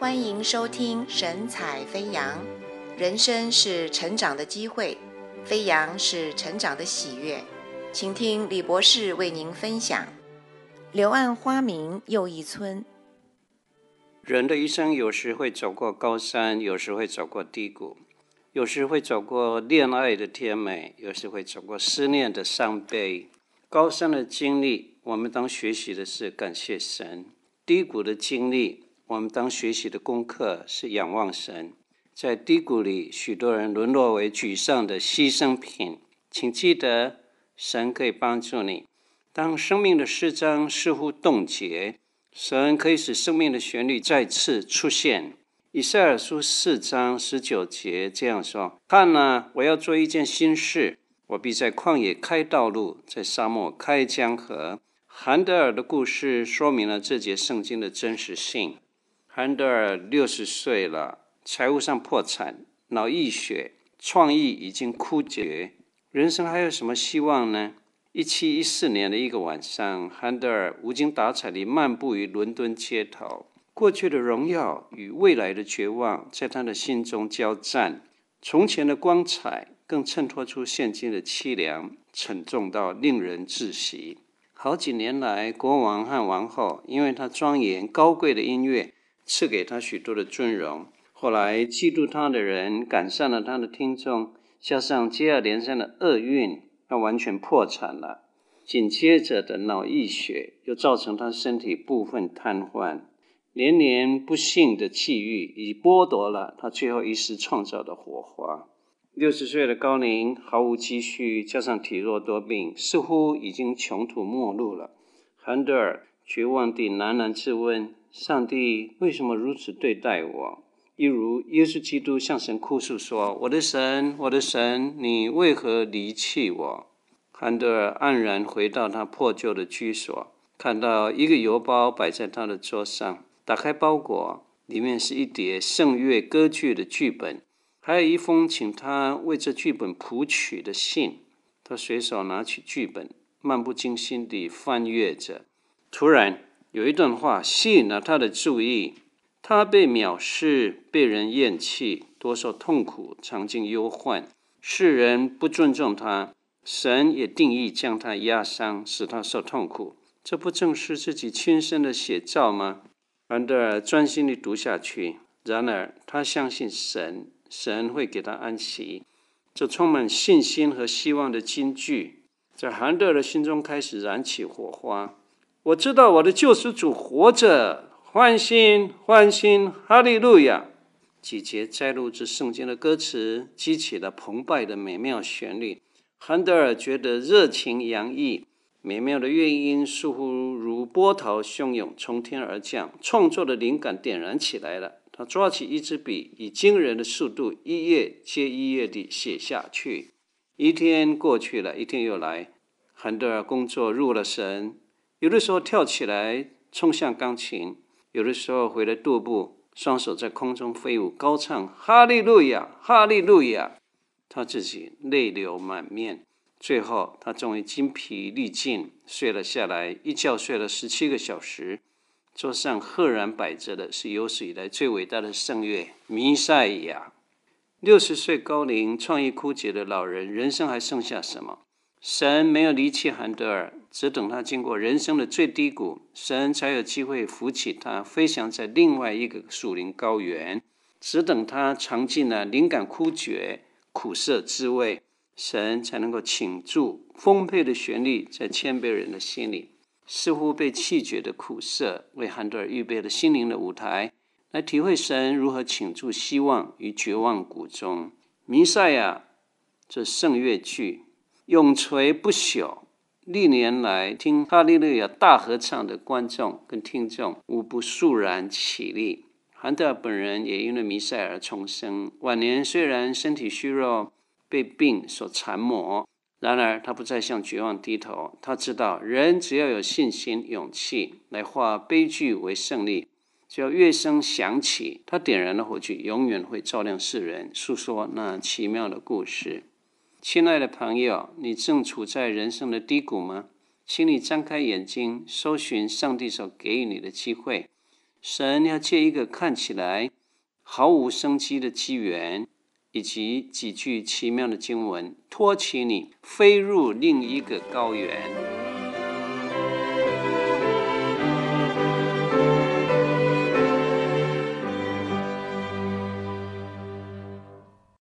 欢迎收听神采飞扬。人生是成长的机会，飞扬是成长的喜悦。请听李博士为您分享。柳暗花明又一村。人的一生有时会走过高山，有时会走过低谷，有时会走过恋爱的甜美，有时会走过思念的伤悲。高山的经历，我们当学习的是感谢神；低谷的经历。我们当学习的功课是仰望神。在低谷里，许多人沦落为沮丧的牺牲品。请记得，神可以帮助你。当生命的诗章似乎冻结，神可以使生命的旋律再次出现。以赛尔书四章十九节这样说：“看哪，我要做一件新事，我必在旷野开道路，在沙漠开江河。”韩德尔的故事说明了这节圣经的真实性。韩德尔六十岁了，财务上破产，脑溢血，创意已经枯竭，人生还有什么希望呢？一七一四年的一个晚上，韩德尔无精打采地漫步于伦敦街头，过去的荣耀与未来的绝望在他的心中交战，从前的光彩更衬托出现今的凄凉，沉重到令人窒息。好几年来，国王和王后因为他庄严高贵的音乐。赐给他许多的尊荣。后来嫉妒他的人赶上了他的听众，加上接二连三的厄运，他完全破产了。紧接着的脑溢血又造成他身体部分瘫痪。连年不幸的际遇已剥夺了他最后一丝创造的火花。六十岁的高龄，毫无积蓄，加上体弱多病，似乎已经穷途末路了。韩德尔绝望地喃喃自问。上帝为什么如此对待我？一如耶稣基督向神哭诉说：“我的神，我的神，你为何离弃我？”韩德尔黯然回到他破旧的居所，看到一个邮包摆在他的桌上，打开包裹，里面是一叠圣乐歌剧的剧本，还有一封请他为这剧本谱曲的信。他随手拿起剧本，漫不经心地翻阅着，突然。有一段话吸引了他的注意：他被藐视，被人厌弃，多受痛苦，尝尽忧患。世人不尊重他，神也定意将他压伤，使他受痛苦。这不正是自己亲身的写照吗？韩德尔专心地读下去。然而，他相信神，神会给他安息。这充满信心和希望的金句，在韩德尔的心中开始燃起火花。我知道我的救世主活着，欢欣欢欣，哈利路亚！几节摘录自圣经的歌词，激起了澎湃的美妙旋律。韩德尔觉得热情洋溢，美妙的乐音似乎如波涛汹涌，从天而降，创作的灵感点燃起来了。他抓起一支笔，以惊人的速度，一页接一页地写下去。一天过去了，一天又来，韩德尔工作入了神。有的时候跳起来冲向钢琴，有的时候回来踱步，双手在空中飞舞，高唱哈利路亚，哈利路亚。他自己泪流满面，最后他终于精疲力尽，睡了下来，一觉睡了十七个小时。桌上赫然摆着的是有史以来最伟大的圣乐《弥赛亚》。六十岁高龄、创意枯竭的老人，人生还剩下什么？神没有离弃韩德尔，只等他经过人生的最低谷，神才有机会扶起他，飞翔在另外一个属灵高原。只等他尝尽了灵感枯竭、苦涩滋味，神才能够倾注丰沛的旋律在谦卑人的心里。似乎被弃绝的苦涩，为韩德尔预备了心灵的舞台，来体会神如何倾注希望于绝望谷中。弥赛亚，这圣乐剧。永垂不朽。历年来听哈利路亚大合唱的观众跟听众，无不肃然起立。韩德尔本人也因为弥赛而重生。晚年虽然身体虚弱，被病所缠磨，然而他不再向绝望低头。他知道，人只要有信心、勇气，来化悲剧为胜利。只要乐声响起，他点燃的火炬永远会照亮世人，诉说那奇妙的故事。亲爱的朋友，你正处在人生的低谷吗？请你张开眼睛，搜寻上帝所给予你的机会。神要借一个看起来毫无生机的机缘，以及几句奇妙的经文，托起你飞入另一个高原。